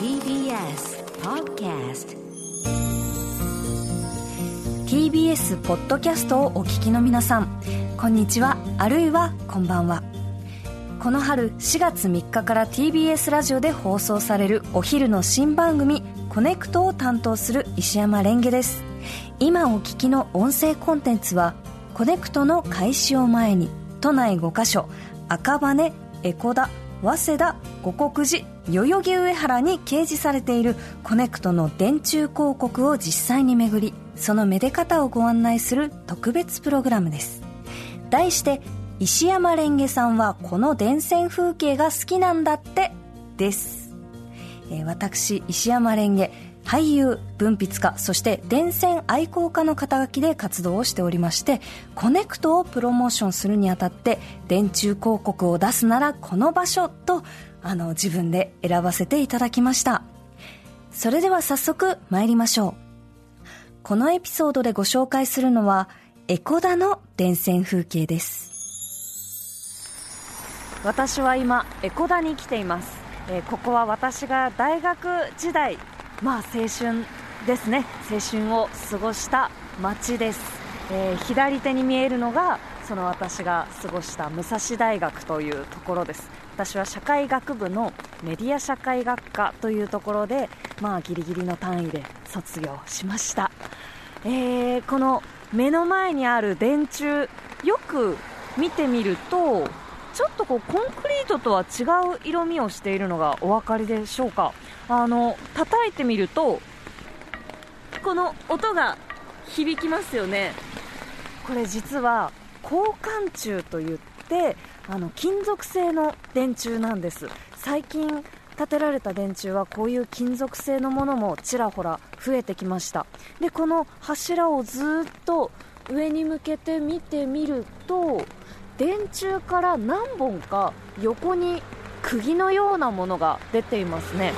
TBS Podcast TBS ポッドキャストをお聞きの皆さんこんにちはあるいはこんばんは。この春4月3日から TBS ラジオで放送されるお昼の新番組「コネクト」を担当する石山蓮華です。今お聞きの音声コンテンツは「コネクト」の開始を前に都内5カ所赤羽江古田早稲田五国寺代々木上原に掲示されているコネクトの電柱広告を実際に巡りそのめで方をご案内する特別プログラムです。題して石山レンゲさんはこの電線風景が好きなんだってです、えー、私石山レンゲ俳優文筆家そして電線愛好家の肩書きで活動をしておりましてコネクトをプロモーションするにあたって電柱広告を出すならこの場所とあの自分で選ばせていただきました。それでは早速参りましょう。このエピソードでご紹介するのはエコダの電線風景です。私は今エコダに来ています、えー、ここは私が大学時代まあ青春ですね。青春を過ごした街です、えー、左手に見えるのがその私が過ごした武蔵大学というところです。私は社会学部のメディア社会学科というところでまあギリギリの単位で卒業しました、えー、この目の前にある電柱よく見てみるとちょっとこうコンクリートとは違う色味をしているのがお分かりでしょうか？あの叩いてみるとこの音が響きますよね。これ実は交換柱といってあの金属製の電柱なんです。最近建てられた電柱はこういう金属製のものもちらほら増えてきました。でこの柱をずっと上に向けて見てみると電柱から何本か横に釘のようなものが出ていますね。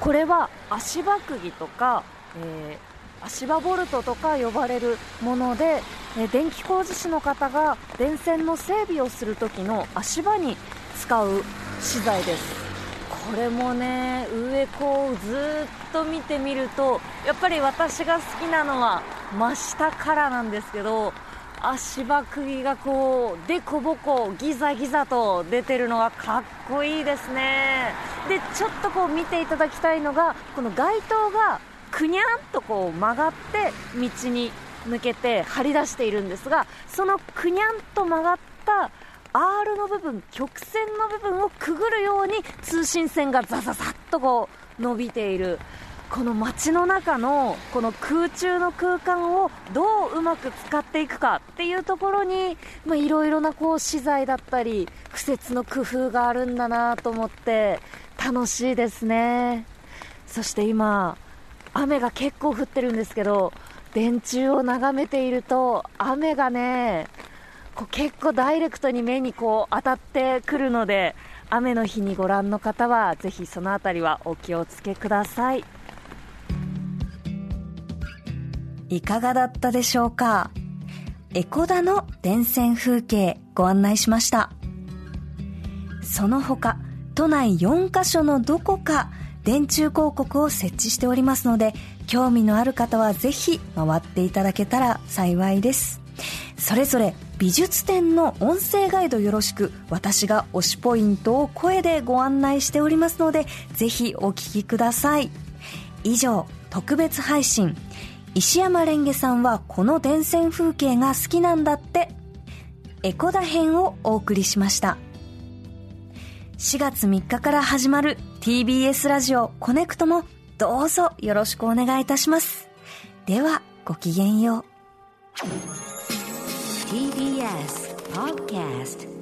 これは足場釘とか、えー、足場ボルトとか呼ばれるもので、えー、電気工事士の方が電線の整備をする時の足場に使う資材です。これもね上こうずっと見てみるとやっぱり私が好きなのは真下からなんですけど足場釘がこうでこぼこギザギザと出てるのがかっこいいですね。でちょっとこう見ていただきたいのがこの街灯がくにゃんとこう曲がって道に向けて張り出しているんですがそのくにゃんと曲がった R の部分曲線の部分をくぐるように通信線がザザザッとこう伸びている。この街の中のこの空中の空間をどううまく使っていくかっていうところにいろいろなこう資材だったり敷設の工夫があるんだなと思って楽しいですねそして今雨が結構降ってるんですけど電柱を眺めていると雨がねこう結構ダイレクトに目にこう当たってくるので雨の日にご覧の方はぜひその辺りはお気をつけください。いかがだったでしょうか？エコダの電線風景ご案内しました。その他、都内4カ所のどこか電柱広告を設置しておりますので、興味のある方はぜひ回っていただけたら幸いです。それぞれ美術展の音声ガイドよろしく私が推しポイントを声でご案内しておりますのでぜひお聞きください以上特別配信石山レンゲさんはこの電線風景が好きなんだって。エコダ編をお送りしました。4月3日から始まる TBS ラジオコネクトもどうぞよろしくお願いいたします。ではごきげんよう。TBS Podcast